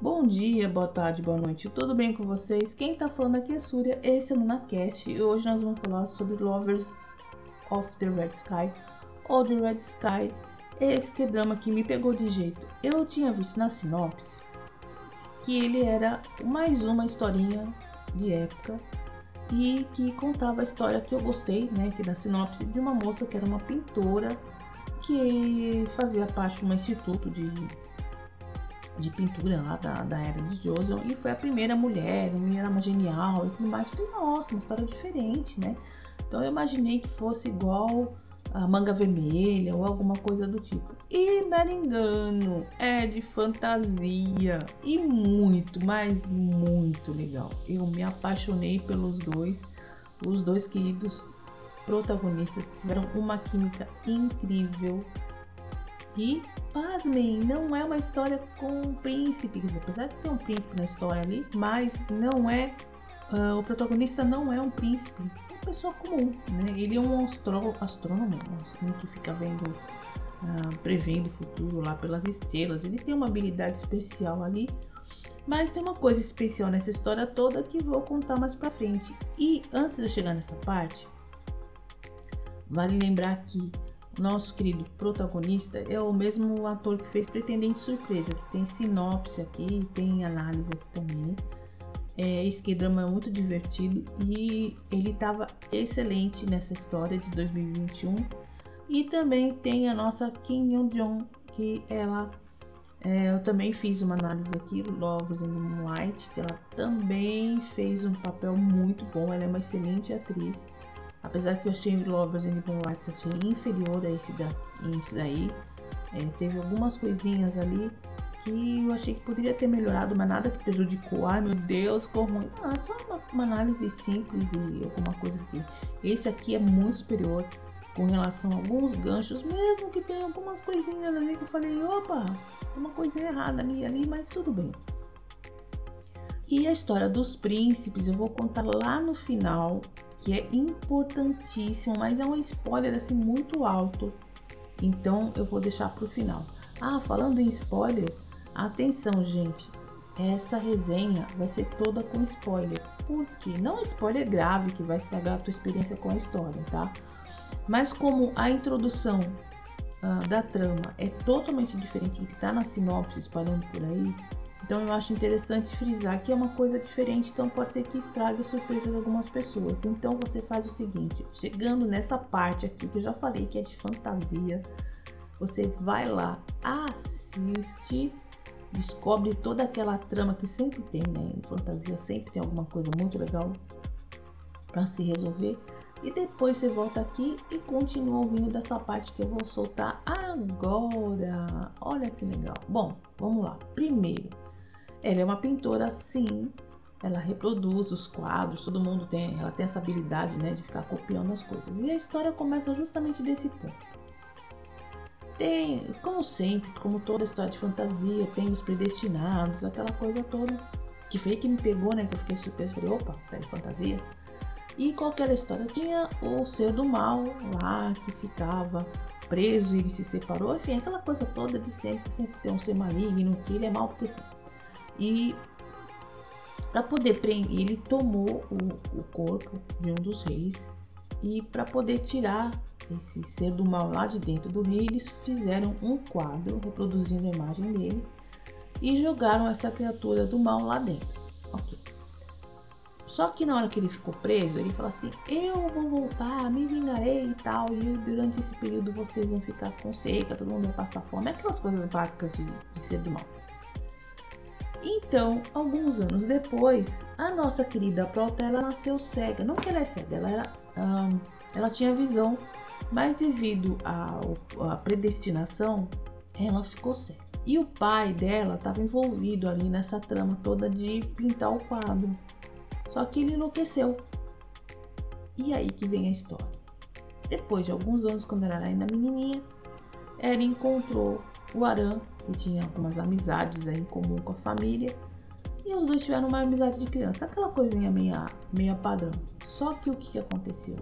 Bom dia, boa tarde, boa noite, tudo bem com vocês? Quem tá falando aqui é Súria, esse é o LunaCast e hoje nós vamos falar sobre Lovers of the Red Sky ou The Red Sky, esse que drama que me pegou de jeito. Eu tinha visto na sinopse que ele era mais uma historinha de época e que contava a história que eu gostei, né, que da sinopse de uma moça que era uma pintora que fazia parte de um instituto de de pintura lá da, da era de Joseon e foi a primeira mulher, uma era uma genial e tudo mais. Falei, nossa, uma história diferente, né? Então eu imaginei que fosse igual manga vermelha ou alguma coisa do tipo. E engano, é de fantasia e muito, mas muito legal. Eu me apaixonei pelos dois, os dois queridos protagonistas tiveram uma química incrível e pasmem, não é uma história com um príncipe, apesar de ter um príncipe na história ali, mas não é. Uh, o protagonista não é um príncipe, pessoa comum, né? Ele é um astró astrônomo, assim, que fica vendo, uh, prevendo o futuro lá pelas estrelas. Ele tem uma habilidade especial ali, mas tem uma coisa especial nessa história toda que vou contar mais pra frente. E antes de eu chegar nessa parte, vale lembrar que nosso querido protagonista é o mesmo ator que fez Pretendente Surpresa, que tem sinopse aqui, tem análise aqui também. É, esse drama é muito divertido e ele estava excelente nessa história de 2021. E também tem a nossa Kim Young Jong, que ela é, eu também fiz uma análise aqui, Lovers in the Moonlight, que ela também fez um papel muito bom, ela é uma excelente atriz. Apesar que eu achei Lovers and Moonlight achei inferior a esse, da, esse daí. É, teve algumas coisinhas ali que eu achei que poderia ter melhorado, mas nada que prejudicou. Ai meu Deus, ficou ruim. Ah, só uma, uma análise simples e alguma coisa aqui. Esse aqui é muito superior com relação a alguns ganchos, mesmo que tenha algumas coisinhas ali que eu falei, opa, uma coisinha errada ali, ali, mas tudo bem. E a história dos príncipes eu vou contar lá no final, que é importantíssimo, mas é um spoiler assim muito alto. Então eu vou deixar para o final. Ah, falando em spoiler, atenção, gente. Essa resenha vai ser toda com spoiler. Por quê? Não é spoiler grave que vai estragar a tua experiência com a história, tá? Mas como a introdução uh, da trama é totalmente diferente do que está na sinopse espalhando por aí, então eu acho interessante frisar que é uma coisa diferente, então pode ser que estrague a surpresa de algumas pessoas. Então você faz o seguinte, chegando nessa parte aqui que eu já falei que é de fantasia, você vai lá, assiste, descobre toda aquela trama que sempre tem, né? Em fantasia sempre tem alguma coisa muito legal para se resolver. E depois você volta aqui e continua ouvindo dessa parte que eu vou soltar agora. Olha que legal. Bom, vamos lá. Primeiro, ela é uma pintora, sim. Ela reproduz os quadros, todo mundo tem, ela tem essa habilidade, né, de ficar copiando as coisas. E a história começa justamente desse ponto. Tem, como sempre, como toda história de fantasia, tem os predestinados, aquela coisa toda. Que foi que me pegou, né? Que eu fiquei surpresa, falei, opa, é de fantasia. E qualquer história tinha o ser do mal lá que ficava preso e ele se separou, enfim, aquela coisa toda de sempre, sempre tem um ser maligno, que ele é mal porque sim. E para poder prender, ele tomou o, o corpo de um dos reis e para poder tirar esse ser do mal lá de dentro do rei, eles fizeram um quadro reproduzindo a imagem dele e jogaram essa criatura do mal lá dentro. Só que na hora que ele ficou preso, ele falou assim: Eu vou voltar, me vingarei e tal. E durante esse período vocês vão ficar com seca, todo mundo vai passar fome. Aquelas coisas básicas de, de ser do mal. Então, alguns anos depois, a nossa querida Prota ela nasceu cega. Não que ela é cega, ela, era, ela tinha visão, mas devido à predestinação, ela ficou cega. E o pai dela estava envolvido ali nessa trama toda de pintar o quadro. Só que ele enlouqueceu. E aí que vem a história. Depois de alguns anos, quando ela era ainda menininha, ela encontrou o Aran, que tinha algumas amizades em comum com a família, e os dois tiveram uma amizade de criança, aquela coisinha meia, meia padrão. Só que o que, aconteceu?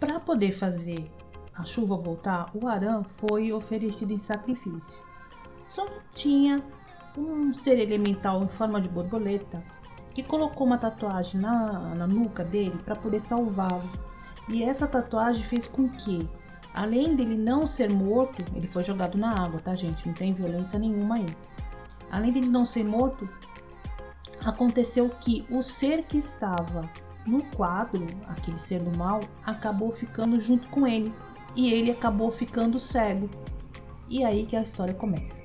Para poder fazer a chuva voltar, o Aran foi oferecido em sacrifício. Só que tinha um ser elemental em forma de borboleta que colocou uma tatuagem na, na nuca dele para poder salvá-lo. E essa tatuagem fez com que, além dele não ser morto, ele foi jogado na água, tá, gente? Não tem violência nenhuma aí. Além dele não ser morto, aconteceu que o ser que estava no quadro, aquele ser do mal, acabou ficando junto com ele e ele acabou ficando cego. E aí que a história começa.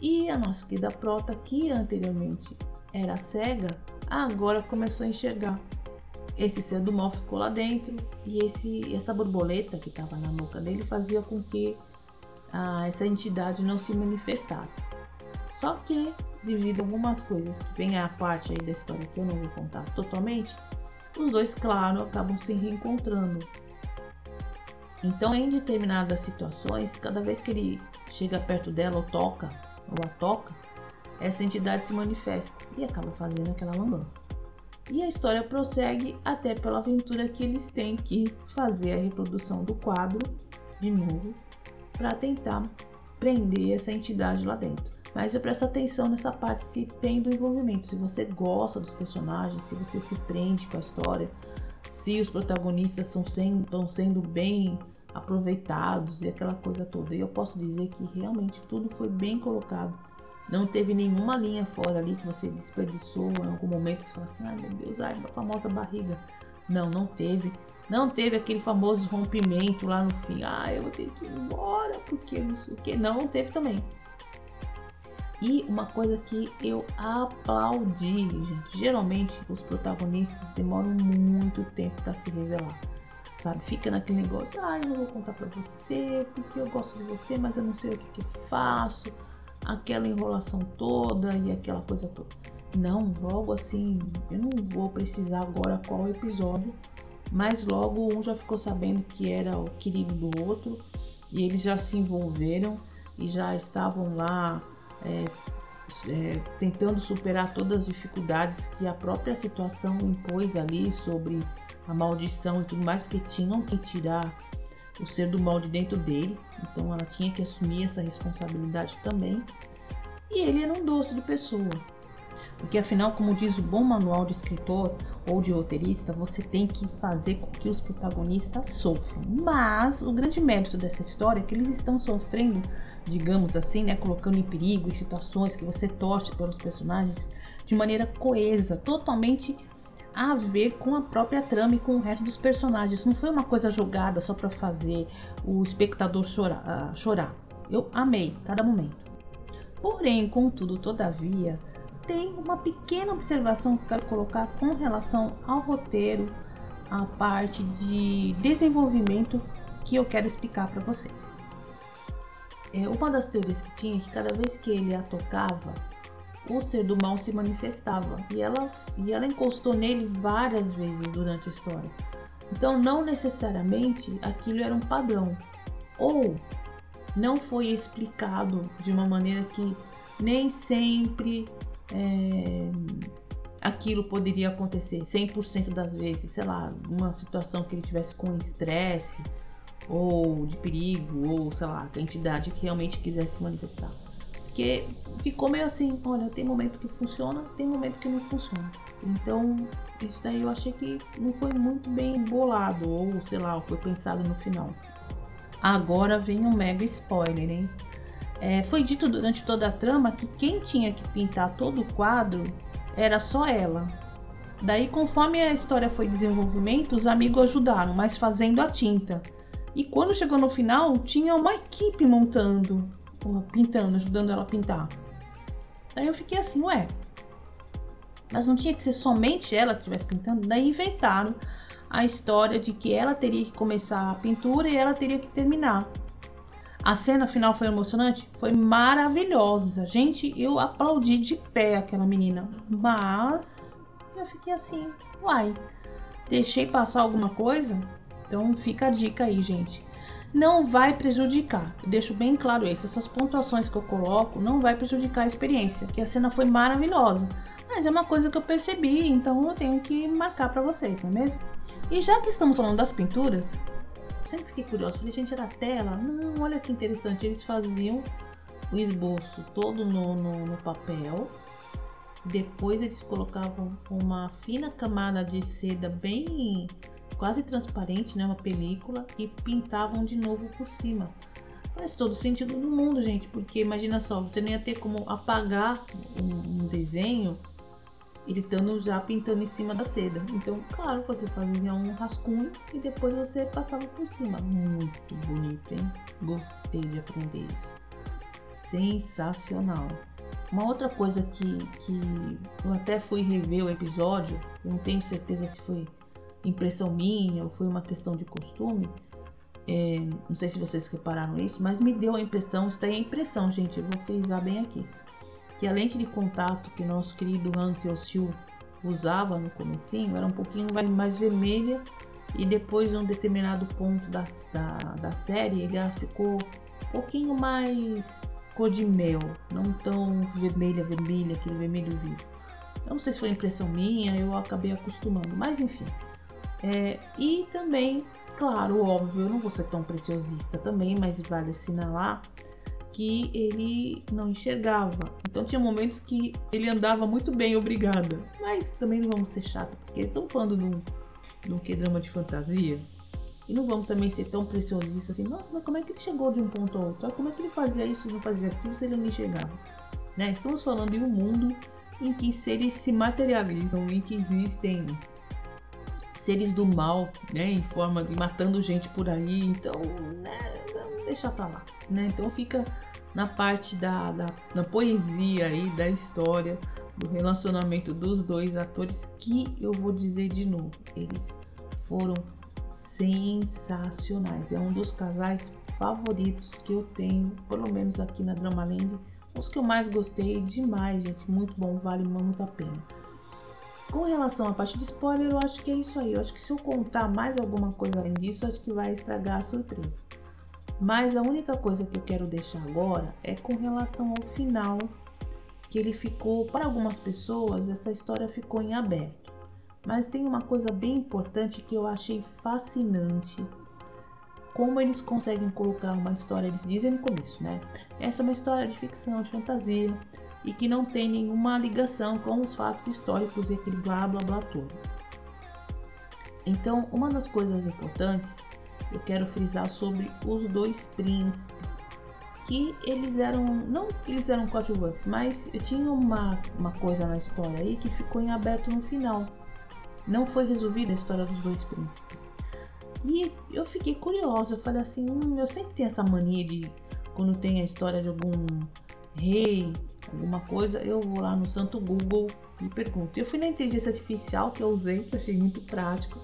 E a nossa querida Prota, que anteriormente era cega, agora começou a enxergar. Esse ser do mal ficou lá dentro e esse, essa borboleta que estava na boca dele fazia com que ah, essa entidade não se manifestasse. Só que, devido a algumas coisas que vem a parte aí da história que eu não vou contar totalmente, os dois, claro, acabam se reencontrando. Então, em determinadas situações, cada vez que ele chega perto dela ou toca, ou a toca, essa entidade se manifesta e acaba fazendo aquela lambança. E a história prossegue até pela aventura que eles têm que fazer a reprodução do quadro de novo para tentar prender essa entidade lá dentro. Mas eu presto atenção nessa parte se tem do envolvimento, se você gosta dos personagens, se você se prende com a história, se os protagonistas estão sendo, estão sendo bem aproveitados e aquela coisa toda. E eu posso dizer que realmente tudo foi bem colocado. Não teve nenhuma linha fora ali que você desperdiçou em algum momento que você fala assim, ai meu Deus, ai, a famosa barriga. Não, não teve. Não teve aquele famoso rompimento lá no fim. Ah, eu vou ter que ir embora porque não sei o que. Não, não teve também. E uma coisa que eu aplaudi, gente. Geralmente os protagonistas demoram muito tempo para se revelar. Sabe? Fica naquele negócio, ah, eu não vou contar pra você, porque eu gosto de você, mas eu não sei o que, que eu faço. Aquela enrolação toda e aquela coisa toda. Não, logo assim, eu não vou precisar agora qual episódio, mas logo um já ficou sabendo que era o querido do outro e eles já se envolveram e já estavam lá é, é, tentando superar todas as dificuldades que a própria situação impôs ali sobre a maldição e tudo mais, porque tinham que tirar o ser do mal de dentro dele, então ela tinha que assumir essa responsabilidade também. E ele era um doce de pessoa, porque afinal, como diz o bom manual de escritor ou de roteirista, você tem que fazer com que os protagonistas sofram. Mas o grande mérito dessa história é que eles estão sofrendo digamos assim, né, colocando em perigo em situações que você torce pelos personagens de maneira coesa, totalmente a ver com a própria trama e com o resto dos personagens. Não foi uma coisa jogada só para fazer o espectador chorar, uh, chorar. Eu amei cada momento. Porém, contudo, todavia, tem uma pequena observação que quero colocar com relação ao roteiro, a parte de desenvolvimento que eu quero explicar para vocês. É, uma das teorias que tinha é que cada vez que ele a tocava, o ser do mal se manifestava. E ela, e ela encostou nele várias vezes durante a história. Então, não necessariamente aquilo era um padrão. Ou não foi explicado de uma maneira que nem sempre é, aquilo poderia acontecer 100% das vezes. Sei lá, uma situação que ele tivesse com estresse ou de perigo, ou sei lá, a entidade que realmente quisesse se manifestar. Porque ficou meio assim, olha, tem momento que funciona, tem momento que não funciona. Então, isso daí eu achei que não foi muito bem bolado, ou sei lá, foi pensado no final. Agora vem um mega spoiler, hein? É, foi dito durante toda a trama que quem tinha que pintar todo o quadro era só ela. Daí, conforme a história foi desenvolvimento, os amigos ajudaram, mas fazendo a tinta. E quando chegou no final, tinha uma equipe montando, pintando, ajudando ela a pintar. Daí eu fiquei assim, ué, mas não tinha que ser somente ela que estivesse pintando? Daí inventaram a história de que ela teria que começar a pintura e ela teria que terminar. A cena final foi emocionante? Foi maravilhosa. Gente, eu aplaudi de pé aquela menina. Mas eu fiquei assim, uai, deixei passar alguma coisa? Então fica a dica aí, gente. Não vai prejudicar, deixo bem claro isso. Essas pontuações que eu coloco não vai prejudicar a experiência, que a cena foi maravilhosa. Mas é uma coisa que eu percebi, então eu tenho que marcar para vocês, não é mesmo? E já que estamos falando das pinturas, sempre fiquei curiosa. Falei, gente, era tela? Não, olha que interessante. Eles faziam o esboço todo no, no, no papel. Depois eles colocavam uma fina camada de seda bem quase transparente, né, uma película e pintavam de novo por cima. Faz todo sentido no mundo, gente, porque imagina só, você não ia ter como apagar um, um desenho ele estando já pintando em cima da seda. Então, claro, você fazia um rascunho e depois você passava por cima. Muito bonito, hein? Gostei de aprender isso. Sensacional. Uma outra coisa que, que eu até fui rever o episódio, eu não tenho certeza se foi impressão minha ou foi uma questão de costume. É, não sei se vocês repararam isso, mas me deu a impressão, isso daí é impressão, gente, eu vou frisar bem aqui que a lente de contato que nosso querido Hank Ossil usava no comecinho era um pouquinho mais vermelha e depois de um determinado ponto da, da, da série ele ficou um pouquinho mais cor de mel, não tão vermelha, vermelha, aquele vermelho vivo. Não sei se foi impressão minha, eu acabei acostumando, mas enfim. É, e também, claro, óbvio, eu não vou ser tão preciosista também, mas vale assinalar que ele não enxergava. Então tinha momentos que ele andava muito bem, obrigada. Mas também não vamos ser chato, porque estamos falando de um, que drama de fantasia. E não vamos também ser tão preciosistas assim, nossa, mas como é que ele chegou de um ponto ao outro? Como é que ele fazia isso e não fazia aquilo se ele não enxergava? Né? Estamos falando de um mundo em que seres se materializam, em que existem seres do mal, né, em forma de matando gente por aí. Então, né, vamos deixar pra lá, né? Então fica na parte da, da, da poesia aí, da história, do relacionamento dos dois atores, que eu vou dizer de novo, eles foram sensacionais. É um dos casais favoritos que eu tenho, pelo menos aqui na Dramaland. Os que eu mais gostei demais, gente. Muito bom, vale muito a pena. Com relação à parte de spoiler, eu acho que é isso aí. Eu acho que se eu contar mais alguma coisa além disso, acho que vai estragar a surpresa. Mas a única coisa que eu quero deixar agora é com relação ao final, que ele ficou, para algumas pessoas, essa história ficou em aberto. Mas tem uma coisa bem importante que eu achei fascinante. Como eles conseguem colocar uma história, eles dizem no começo, né? Essa é uma história de ficção, de fantasia e que não tem nenhuma ligação com os fatos históricos e aquele blá blá blá tudo. Então, uma das coisas importantes eu quero frisar sobre os dois príncipes, que eles eram, não eles eram coadjuvantes, mas tinha uma, uma coisa na história aí que ficou em aberto no final. Não foi resolvida a história dos dois príncipes. E eu fiquei curiosa, eu falei assim, hum, eu sempre tenho essa mania de quando tem a história de algum rei, alguma coisa, eu vou lá no santo Google e pergunto. Eu fui na inteligência artificial que eu usei, que achei muito prático,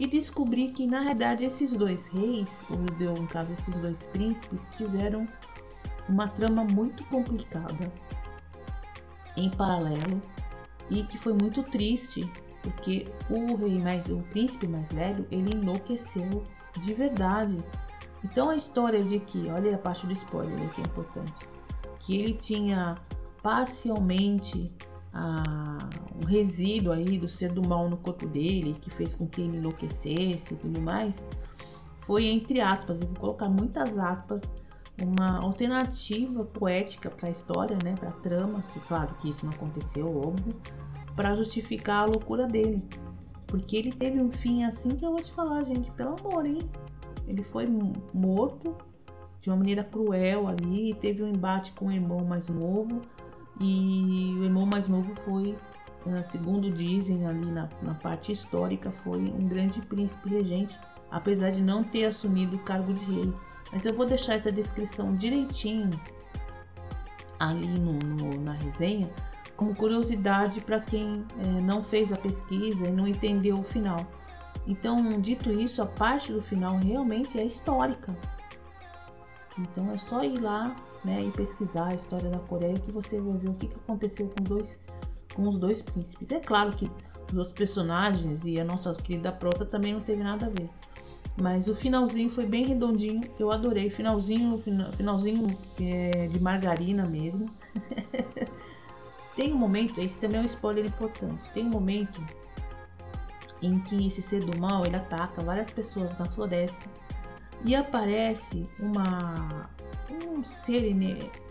e descobri que na realidade esses dois reis, ou deu um caso esses dois príncipes, tiveram uma trama muito complicada em paralelo e que foi muito triste porque o rei mais o príncipe mais velho ele enlouqueceu de verdade. Então a história de que olha a parte do spoiler que é importante que ele tinha parcialmente a, um resíduo aí do ser do mal no corpo dele, que fez com que ele enlouquecesse e tudo mais, foi entre aspas, eu vou colocar muitas aspas, uma alternativa poética para a história, né, para a trama, que claro que isso não aconteceu, óbvio, para justificar a loucura dele. Porque ele teve um fim assim que eu vou te falar, gente, pelo amor, hein? Ele foi morto de uma maneira cruel ali, teve um embate com o irmão mais novo e o irmão mais novo foi, eh, segundo dizem ali na, na parte histórica, foi um grande príncipe regente, apesar de não ter assumido o cargo de rei. Mas eu vou deixar essa descrição direitinho ali no, no na resenha, como curiosidade para quem é, não fez a pesquisa e não entendeu o final. Então, dito isso, a parte do final realmente é histórica. Então é só ir lá né, e pesquisar a história da Coreia que você vai ver o que, que aconteceu com, dois, com os dois príncipes. É claro que os outros personagens e a nossa querida prota também não teve nada a ver. Mas o finalzinho foi bem redondinho, eu adorei. Finalzinho, finalzinho é, de margarina mesmo. Tem um momento, esse também é um spoiler importante. Tem um momento em que esse ser do mal ele ataca várias pessoas na floresta E aparece uma um ser?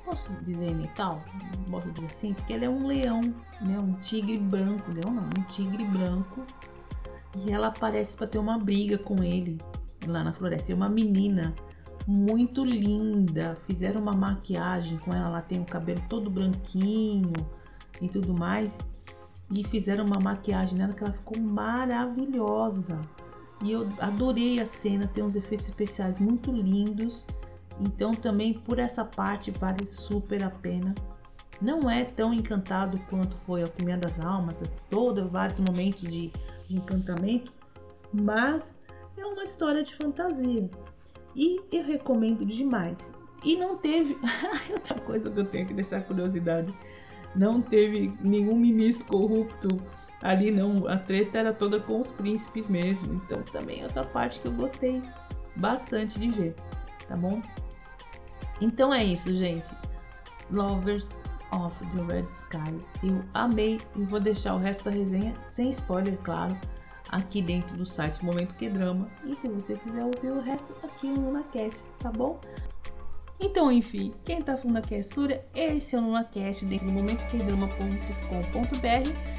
Posso dizer metal? Posso dizer assim? Porque ele é um leão, né? Um tigre branco, leão não, um tigre branco. E ela aparece para ter uma briga com ele lá na floresta. É uma menina muito linda. Fizeram uma maquiagem com ela, ela tem o cabelo todo branquinho e tudo mais. E fizeram uma maquiagem nela que ela ficou maravilhosa. E eu adorei a cena, tem uns efeitos especiais muito lindos. Então também por essa parte vale super a pena. Não é tão encantado quanto foi a Alquimia das Almas, todos vários momentos de, de encantamento, mas é uma história de fantasia. E eu recomendo demais. E não teve. Outra coisa que eu tenho que deixar curiosidade. Não teve nenhum ministro corrupto ali, não. A treta era toda com os príncipes mesmo. Então também é outra parte que eu gostei bastante de ver. Tá bom? Então é isso, gente. Lovers of the Red Sky. Eu amei e vou deixar o resto da resenha sem spoiler, claro aqui dentro do site Momento Que Drama. E se você quiser ouvir o resto, aqui no LunaCast, tá bom? Então, enfim, quem tá falando aqui é Súria, esse é o LunaCast dentro do momentoquedrama.com.br.